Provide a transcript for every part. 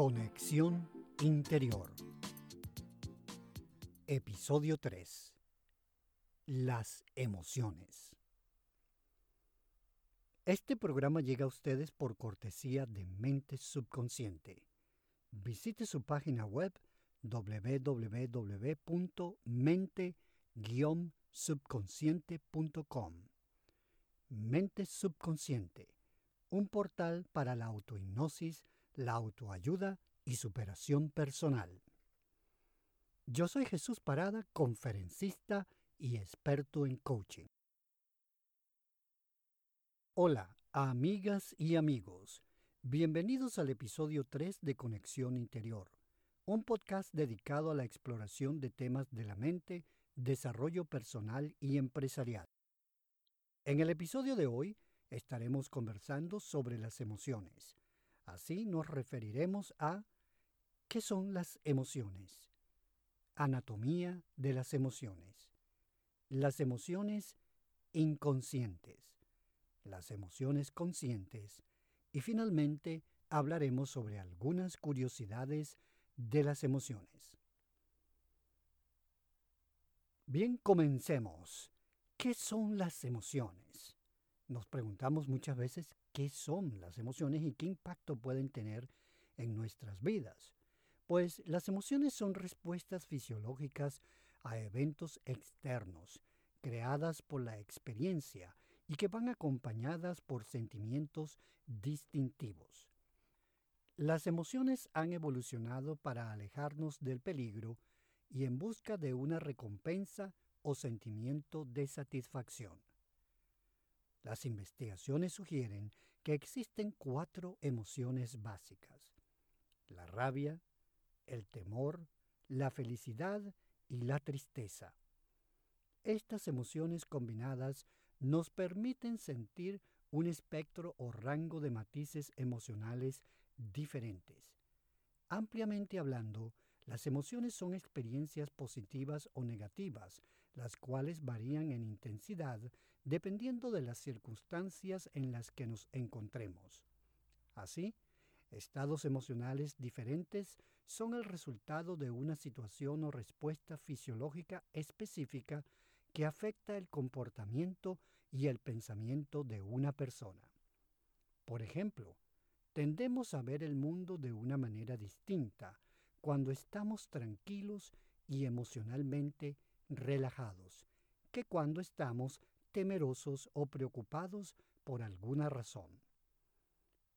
Conexión Interior. Episodio 3. Las emociones. Este programa llega a ustedes por cortesía de Mente Subconsciente. Visite su página web www.mente-subconsciente.com. Mente Subconsciente, un portal para la autohipnosis, la autoayuda y superación personal. Yo soy Jesús Parada, conferencista y experto en coaching. Hola, amigas y amigos. Bienvenidos al episodio 3 de Conexión Interior, un podcast dedicado a la exploración de temas de la mente, desarrollo personal y empresarial. En el episodio de hoy estaremos conversando sobre las emociones. Así nos referiremos a ¿qué son las emociones? Anatomía de las emociones. Las emociones inconscientes. Las emociones conscientes. Y finalmente hablaremos sobre algunas curiosidades de las emociones. Bien, comencemos. ¿Qué son las emociones? Nos preguntamos muchas veces qué son las emociones y qué impacto pueden tener en nuestras vidas. Pues las emociones son respuestas fisiológicas a eventos externos, creadas por la experiencia y que van acompañadas por sentimientos distintivos. Las emociones han evolucionado para alejarnos del peligro y en busca de una recompensa o sentimiento de satisfacción. Las investigaciones sugieren que existen cuatro emociones básicas. La rabia, el temor, la felicidad y la tristeza. Estas emociones combinadas nos permiten sentir un espectro o rango de matices emocionales diferentes. Ampliamente hablando, las emociones son experiencias positivas o negativas, las cuales varían en intensidad dependiendo de las circunstancias en las que nos encontremos. Así, estados emocionales diferentes son el resultado de una situación o respuesta fisiológica específica que afecta el comportamiento y el pensamiento de una persona. Por ejemplo, tendemos a ver el mundo de una manera distinta cuando estamos tranquilos y emocionalmente relajados que cuando estamos temerosos o preocupados por alguna razón.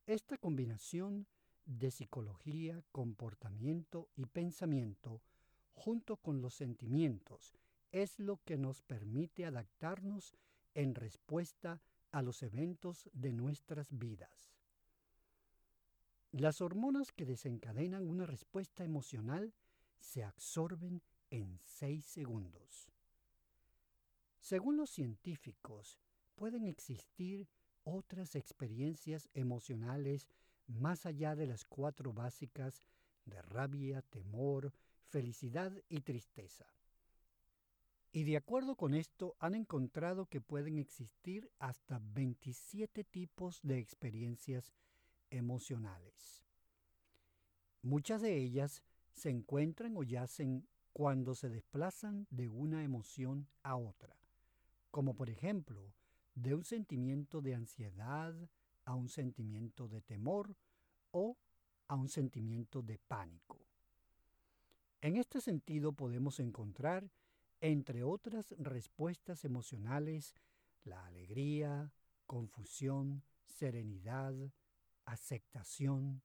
Esta combinación de psicología, comportamiento y pensamiento, junto con los sentimientos, es lo que nos permite adaptarnos en respuesta a los eventos de nuestras vidas. Las hormonas que desencadenan una respuesta emocional se absorben en seis segundos. Según los científicos, pueden existir otras experiencias emocionales más allá de las cuatro básicas de rabia, temor, felicidad y tristeza. Y de acuerdo con esto han encontrado que pueden existir hasta 27 tipos de experiencias emocionales. Muchas de ellas se encuentran o yacen cuando se desplazan de una emoción a otra, como por ejemplo de un sentimiento de ansiedad a un sentimiento de temor o a un sentimiento de pánico. En este sentido podemos encontrar, entre otras respuestas emocionales, la alegría, confusión, serenidad, aceptación,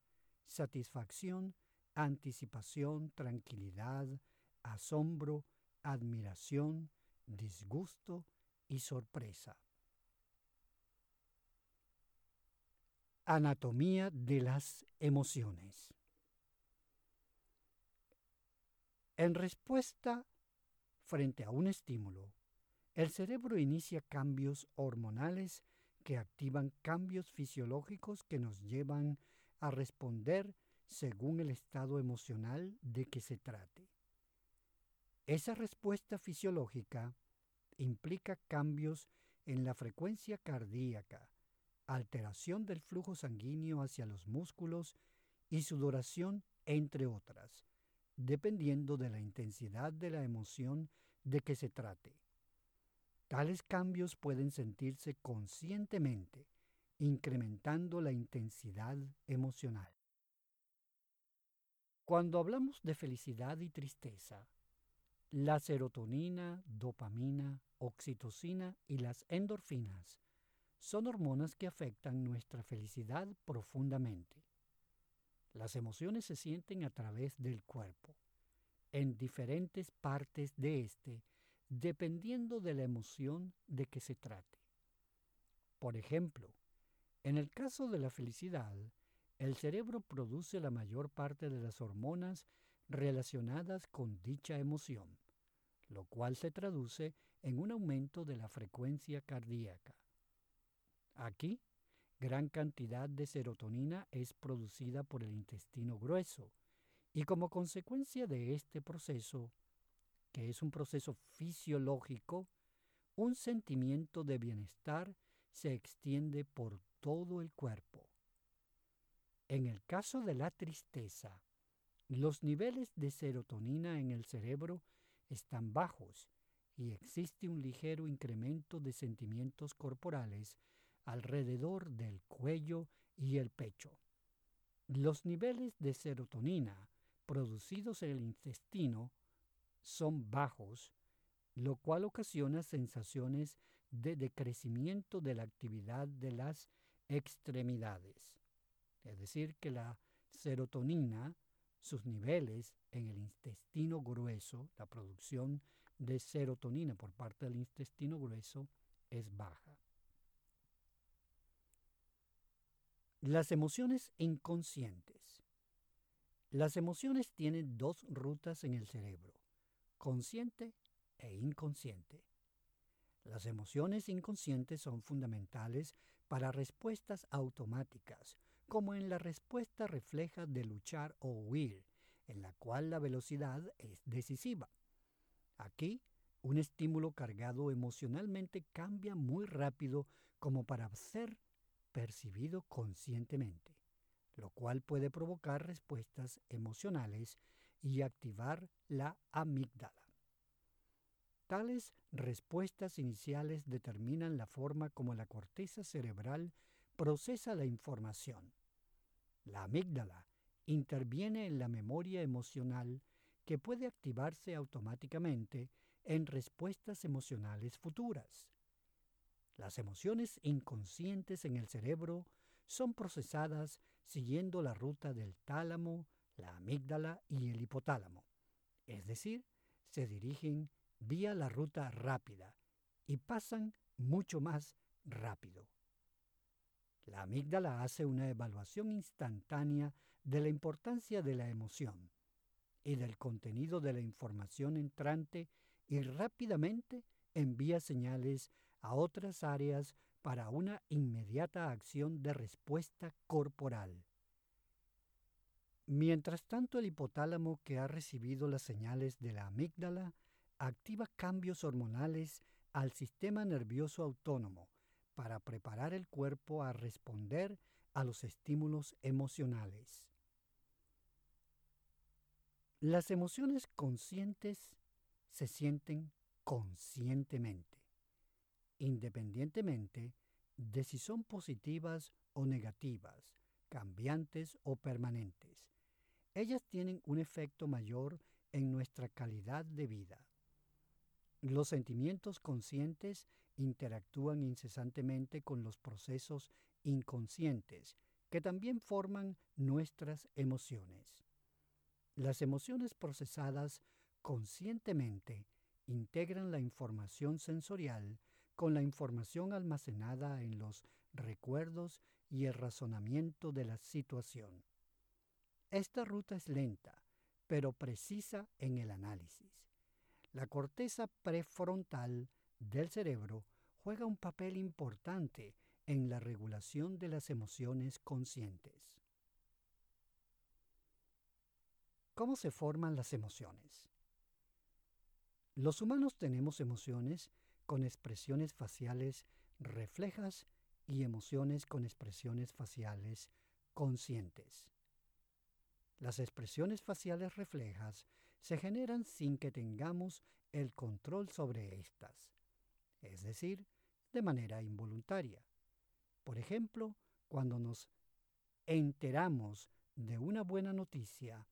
satisfacción, anticipación, tranquilidad, asombro, admiración, disgusto y sorpresa. Anatomía de las emociones. En respuesta frente a un estímulo, el cerebro inicia cambios hormonales que activan cambios fisiológicos que nos llevan a responder según el estado emocional de que se trate. Esa respuesta fisiológica implica cambios en la frecuencia cardíaca, alteración del flujo sanguíneo hacia los músculos y sudoración, entre otras, dependiendo de la intensidad de la emoción de que se trate. Tales cambios pueden sentirse conscientemente, incrementando la intensidad emocional. Cuando hablamos de felicidad y tristeza, la serotonina, dopamina, oxitocina y las endorfinas son hormonas que afectan nuestra felicidad profundamente. Las emociones se sienten a través del cuerpo, en diferentes partes de éste, dependiendo de la emoción de que se trate. Por ejemplo, en el caso de la felicidad, el cerebro produce la mayor parte de las hormonas relacionadas con dicha emoción, lo cual se traduce en un aumento de la frecuencia cardíaca. Aquí, gran cantidad de serotonina es producida por el intestino grueso y como consecuencia de este proceso, que es un proceso fisiológico, un sentimiento de bienestar se extiende por todo el cuerpo. En el caso de la tristeza, los niveles de serotonina en el cerebro están bajos y existe un ligero incremento de sentimientos corporales alrededor del cuello y el pecho. Los niveles de serotonina producidos en el intestino son bajos, lo cual ocasiona sensaciones de decrecimiento de la actividad de las extremidades. Es decir, que la serotonina, sus niveles en el intestino grueso, la producción de serotonina por parte del intestino grueso es baja. Las emociones inconscientes. Las emociones tienen dos rutas en el cerebro, consciente e inconsciente. Las emociones inconscientes son fundamentales para respuestas automáticas, como en la respuesta refleja de luchar o huir, en la cual la velocidad es decisiva. Aquí, un estímulo cargado emocionalmente cambia muy rápido como para ser percibido conscientemente, lo cual puede provocar respuestas emocionales y activar la amígdala. Tales respuestas iniciales determinan la forma como la corteza cerebral procesa la información. La amígdala interviene en la memoria emocional que puede activarse automáticamente en respuestas emocionales futuras. Las emociones inconscientes en el cerebro son procesadas siguiendo la ruta del tálamo, la amígdala y el hipotálamo, es decir, se dirigen vía la ruta rápida y pasan mucho más rápido. La amígdala hace una evaluación instantánea de la importancia de la emoción y del contenido de la información entrante y rápidamente envía señales a otras áreas para una inmediata acción de respuesta corporal. Mientras tanto, el hipotálamo que ha recibido las señales de la amígdala activa cambios hormonales al sistema nervioso autónomo para preparar el cuerpo a responder a los estímulos emocionales. Las emociones conscientes se sienten conscientemente, independientemente de si son positivas o negativas, cambiantes o permanentes. Ellas tienen un efecto mayor en nuestra calidad de vida. Los sentimientos conscientes interactúan incesantemente con los procesos inconscientes que también forman nuestras emociones. Las emociones procesadas conscientemente integran la información sensorial con la información almacenada en los recuerdos y el razonamiento de la situación. Esta ruta es lenta, pero precisa en el análisis. La corteza prefrontal del cerebro juega un papel importante en la regulación de las emociones conscientes. ¿Cómo se forman las emociones? Los humanos tenemos emociones con expresiones faciales reflejas y emociones con expresiones faciales conscientes. Las expresiones faciales reflejas se generan sin que tengamos el control sobre éstas, es decir, de manera involuntaria. Por ejemplo, cuando nos enteramos de una buena noticia,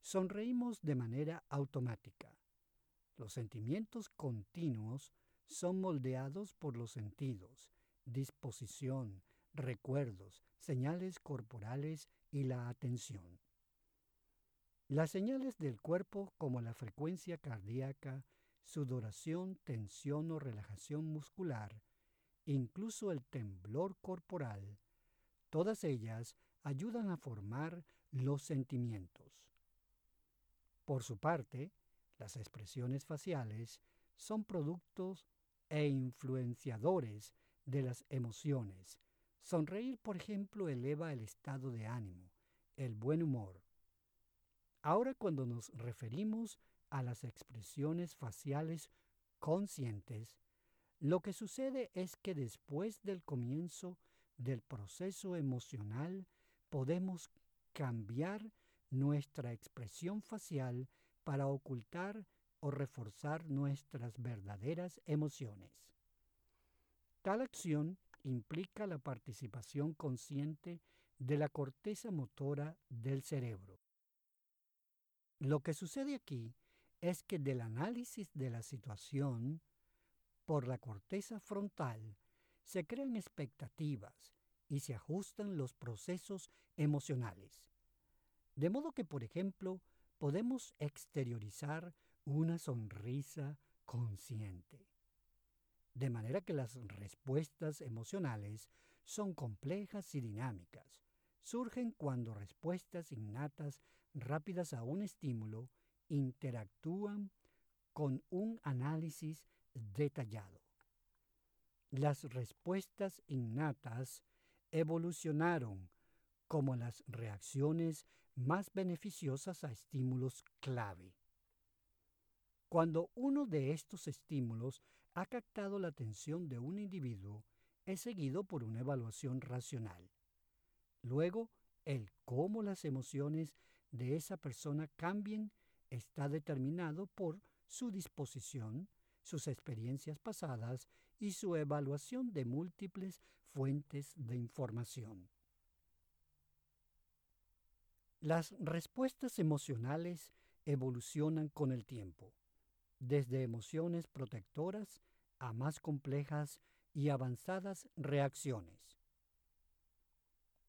sonreímos de manera automática. Los sentimientos continuos son moldeados por los sentidos, disposición, recuerdos, señales corporales y la atención. Las señales del cuerpo como la frecuencia cardíaca, sudoración, tensión o relajación muscular, incluso el temblor corporal, todas ellas ayudan a formar los sentimientos. Por su parte, las expresiones faciales son productos e influenciadores de las emociones. Sonreír, por ejemplo, eleva el estado de ánimo, el buen humor. Ahora cuando nos referimos a las expresiones faciales conscientes, lo que sucede es que después del comienzo del proceso emocional podemos cambiar nuestra expresión facial para ocultar o reforzar nuestras verdaderas emociones. Tal acción implica la participación consciente de la corteza motora del cerebro. Lo que sucede aquí es que del análisis de la situación por la corteza frontal se crean expectativas y se ajustan los procesos emocionales. De modo que, por ejemplo, podemos exteriorizar una sonrisa consciente. De manera que las respuestas emocionales son complejas y dinámicas. Surgen cuando respuestas innatas rápidas a un estímulo interactúan con un análisis detallado. Las respuestas innatas evolucionaron como las reacciones más beneficiosas a estímulos clave. Cuando uno de estos estímulos ha captado la atención de un individuo, es seguido por una evaluación racional. Luego, el cómo las emociones de esa persona cambien está determinado por su disposición, sus experiencias pasadas y su evaluación de múltiples fuentes de información. Las respuestas emocionales evolucionan con el tiempo, desde emociones protectoras a más complejas y avanzadas reacciones.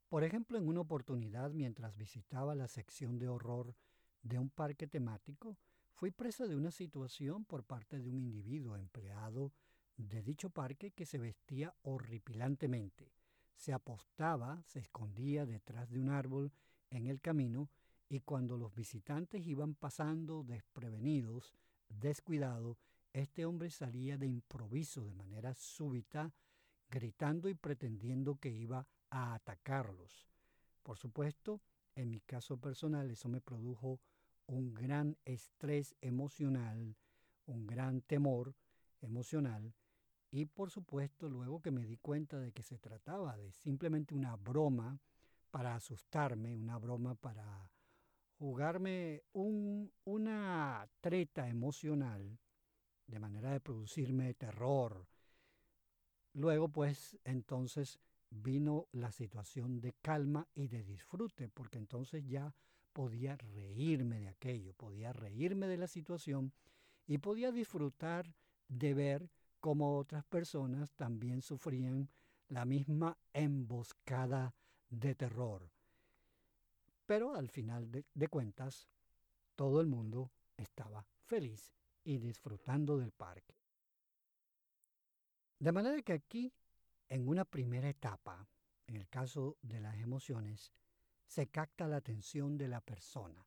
Por ejemplo, en una oportunidad mientras visitaba la sección de horror de un parque temático, fui presa de una situación por parte de un individuo empleado de dicho parque que se vestía horripilantemente. Se apostaba, se escondía detrás de un árbol en el camino y cuando los visitantes iban pasando desprevenidos, descuidado, este hombre salía de improviso de manera súbita, gritando y pretendiendo que iba a atacarlos. Por supuesto, en mi caso personal eso me produjo un gran estrés emocional, un gran temor emocional y por supuesto luego que me di cuenta de que se trataba de simplemente una broma, para asustarme, una broma para jugarme un, una treta emocional de manera de producirme terror. Luego, pues, entonces vino la situación de calma y de disfrute, porque entonces ya podía reírme de aquello, podía reírme de la situación y podía disfrutar de ver cómo otras personas también sufrían la misma emboscada de terror. Pero al final de, cuentas, todo el mundo estaba feliz y disfrutando del parque. De manera que aquí, en una primera etapa, en el caso de las emociones, se capta la atención de la persona,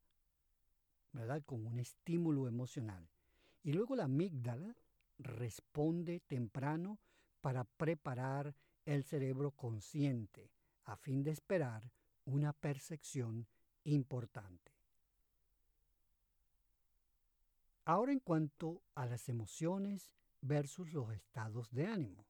¿verdad? Con un estímulo emocional. Y luego la amígdala responde temprano para preparar el cerebro consciente a fin de esperar una percepción importante. Ahora en cuanto a las emociones versus los estados de ánimo.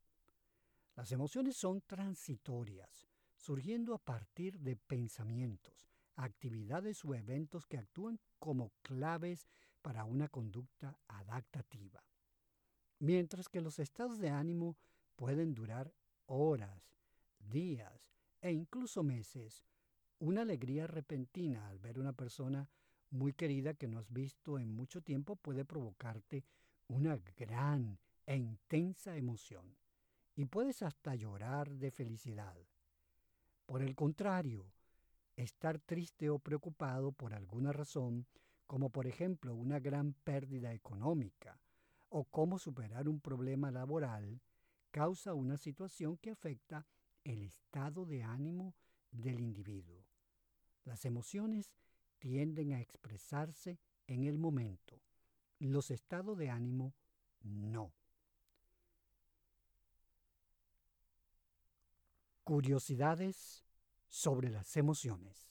Las emociones son transitorias, surgiendo a partir de pensamientos, actividades o eventos que actúan como claves para una conducta adaptativa. Mientras que los estados de ánimo pueden durar horas, días e incluso meses. Una alegría repentina al ver una persona muy querida que no has visto en mucho tiempo puede provocarte una gran e intensa emoción y puedes hasta llorar de felicidad. Por el contrario, estar triste o preocupado por alguna razón, como por ejemplo una gran pérdida económica o cómo superar un problema laboral, causa una situación que afecta el estado de ánimo del individuo. Las emociones tienden a expresarse en el momento, los estados de ánimo no. Curiosidades sobre las emociones.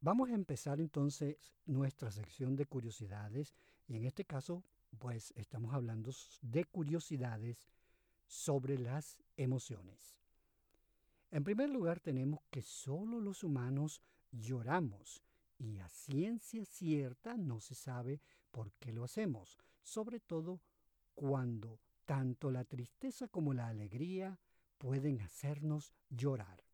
Vamos a empezar entonces nuestra sección de curiosidades y en este caso pues estamos hablando de curiosidades sobre las emociones. En primer lugar tenemos que solo los humanos lloramos y a ciencia cierta no se sabe por qué lo hacemos, sobre todo cuando tanto la tristeza como la alegría pueden hacernos llorar.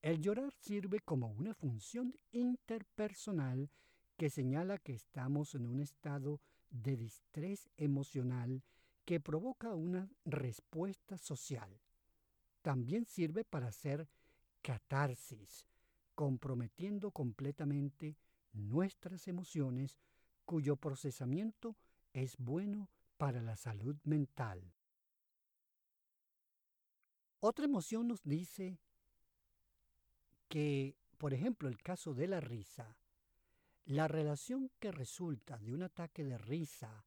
El llorar sirve como una función interpersonal que señala que estamos en un estado de distrés emocional que provoca una respuesta social. También sirve para hacer catarsis, comprometiendo completamente nuestras emociones cuyo procesamiento es bueno para la salud mental. Otra emoción nos dice que, por ejemplo, el caso de la risa, la relación que resulta de un ataque de risa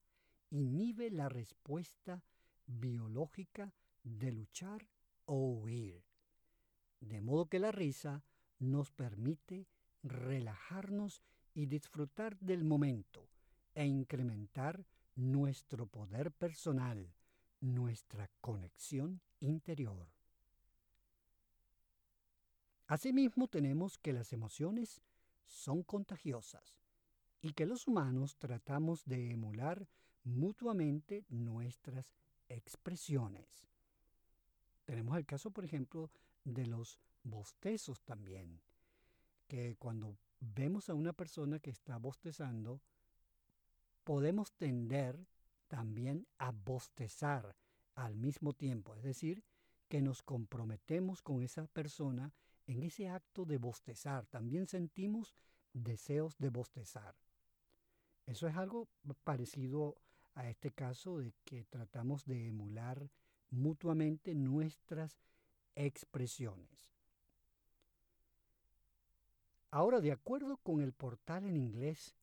inhibe la respuesta biológica de luchar o huir. De modo que la risa nos permite relajarnos y disfrutar del momento e incrementar nuestro poder personal, nuestra conexión interior. Asimismo tenemos que las emociones son contagiosas y que los humanos tratamos de emular mutuamente nuestras expresiones. Tenemos el caso, por ejemplo, de los bostezos también, que cuando vemos a una persona que está bostezando, podemos tender también a bostezar al mismo tiempo, es decir, que nos comprometemos con esa persona en ese acto de bostezar también sentimos deseos de bostezar. Eso es algo parecido a este caso de que tratamos de emular mutuamente nuestras expresiones. Ahora, de acuerdo con el portal en inglés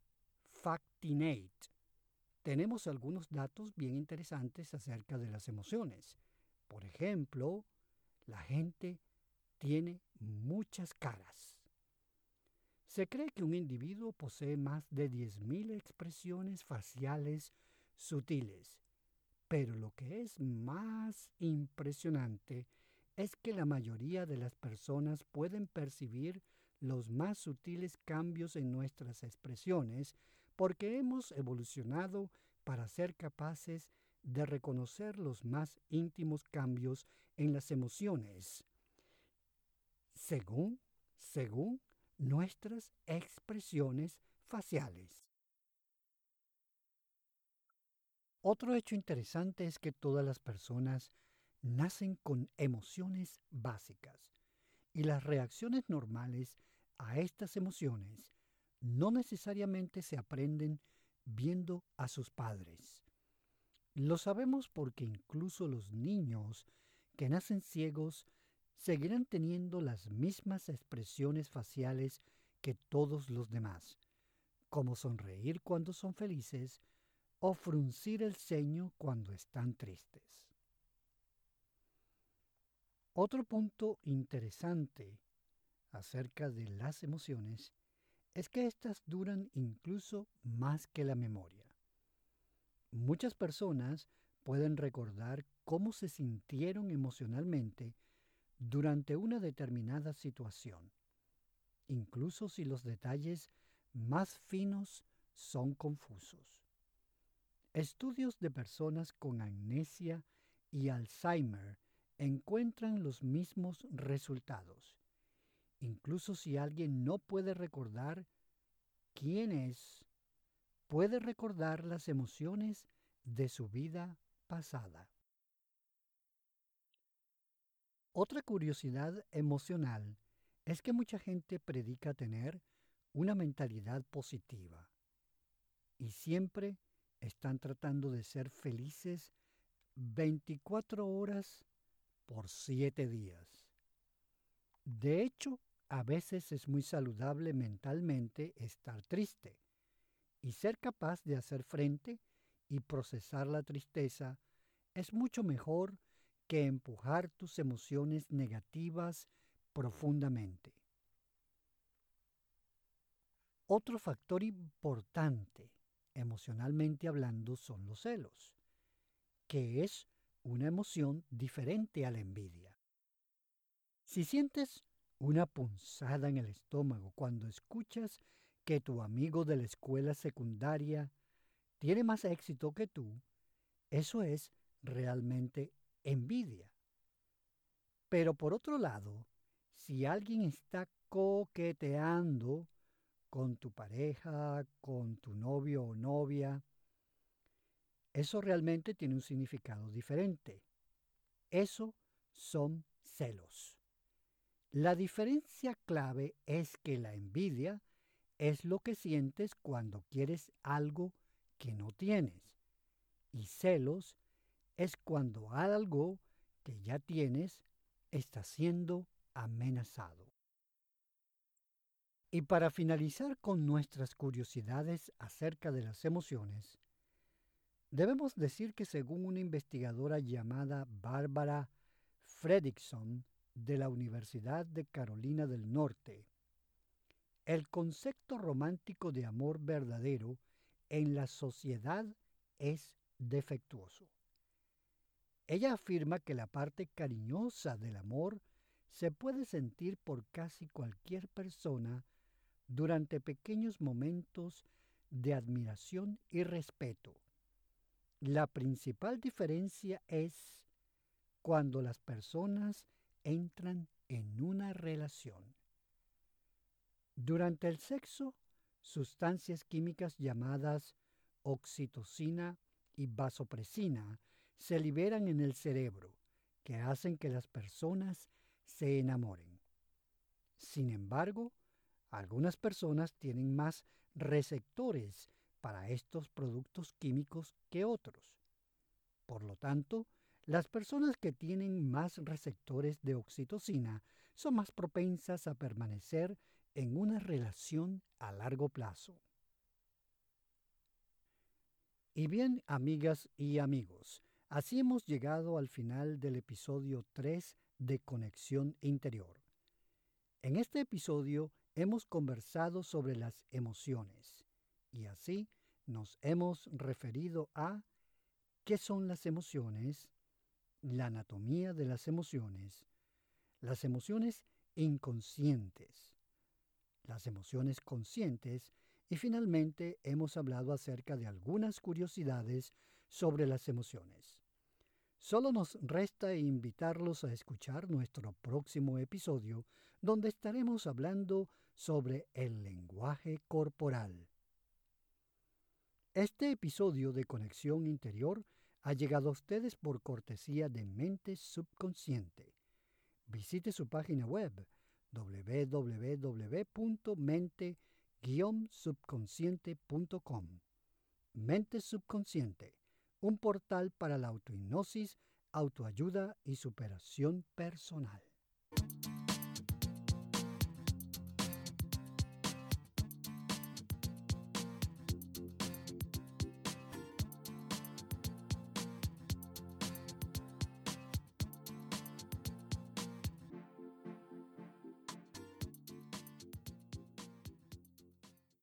Tenemos algunos datos bien interesantes acerca de las emociones. Por ejemplo, la gente tiene muchas caras. Se cree que un individuo posee más de 10.000 expresiones faciales sutiles, pero lo que es más impresionante es que la mayoría de las personas pueden percibir los más sutiles cambios en nuestras expresiones porque hemos evolucionado para ser capaces de reconocer los más íntimos cambios en las emociones según, según nuestras expresiones faciales. Otro hecho interesante es que todas las personas nacen con emociones básicas y las reacciones normales a estas emociones no necesariamente se aprenden viendo a sus padres. Lo sabemos porque incluso los niños que nacen ciegos seguirán teniendo las mismas expresiones faciales que todos los demás, como sonreír cuando son felices o fruncir el ceño cuando están tristes. Otro punto interesante acerca de las emociones es que éstas duran incluso más que la memoria. Muchas personas pueden recordar cómo se sintieron emocionalmente durante una determinada situación. incluso si los detalles más finos son confusos. Estudios de personas con amnesia y Alzheimer encuentran los mismos resultados. Incluso si alguien no puede recordar quién es, puede recordar las emociones de su vida pasada. Otra curiosidad emocional es que mucha gente predica tener una mentalidad positiva y siempre están tratando de ser felices 24 horas por 7 días. De hecho, a veces es muy saludable mentalmente estar triste y ser capaz de hacer frente y procesar la tristeza es mucho mejor que empujar tus emociones negativas profundamente. Otro factor importante, emocionalmente hablando, son los celos, que es una emoción diferente a la envidia. Si sientes una punzada en el estómago cuando escuchas que tu amigo de la escuela secundaria tiene más éxito que tú, eso es realmente envidia. Pero por otro lado, si alguien está coqueteando con tu pareja, con tu novio o novia, eso realmente tiene un significado diferente. Eso son celos. La diferencia clave es que la envidia es lo que sientes cuando quieres algo que no tienes. Y celos es cuando algo que ya tienes está siendo amenazado. Y para finalizar con nuestras curiosidades acerca de las emociones, debemos decir que según una investigadora llamada Bárbara Fredrickson de la Universidad de Carolina del Norte, el concepto romántico de amor verdadero en la sociedad es defectuoso. Ella afirma que la parte cariñosa del amor se puede sentir por casi cualquier persona durante pequeños momentos de admiración y respeto. La principal diferencia es cuando las personas entran en una relación. Durante el sexo, sustancias químicas llamadas oxitocina y vasopresina se liberan en el cerebro, que hacen que las personas se enamoren. Sin embargo, algunas personas tienen más receptores para estos productos químicos que otros. Por lo tanto, las personas que tienen más receptores de oxitocina son más propensas a permanecer en una relación a largo plazo. Y bien, amigas y amigos, así hemos llegado al final del episodio 3 de Conexión Interior. En este episodio hemos conversado sobre las emociones y así nos hemos referido a qué son las emociones, la anatomía de las emociones, las emociones inconscientes, las emociones conscientes y finalmente hemos hablado acerca de algunas curiosidades sobre las emociones. Solo nos resta invitarlos a escuchar nuestro próximo episodio donde estaremos hablando sobre el lenguaje corporal. Este episodio de Conexión Interior ha llegado a ustedes por cortesía de Mente Subconsciente. Visite su página web www.mente-subconsciente.com. Mente Subconsciente, un portal para la autohipnosis, autoayuda y superación personal.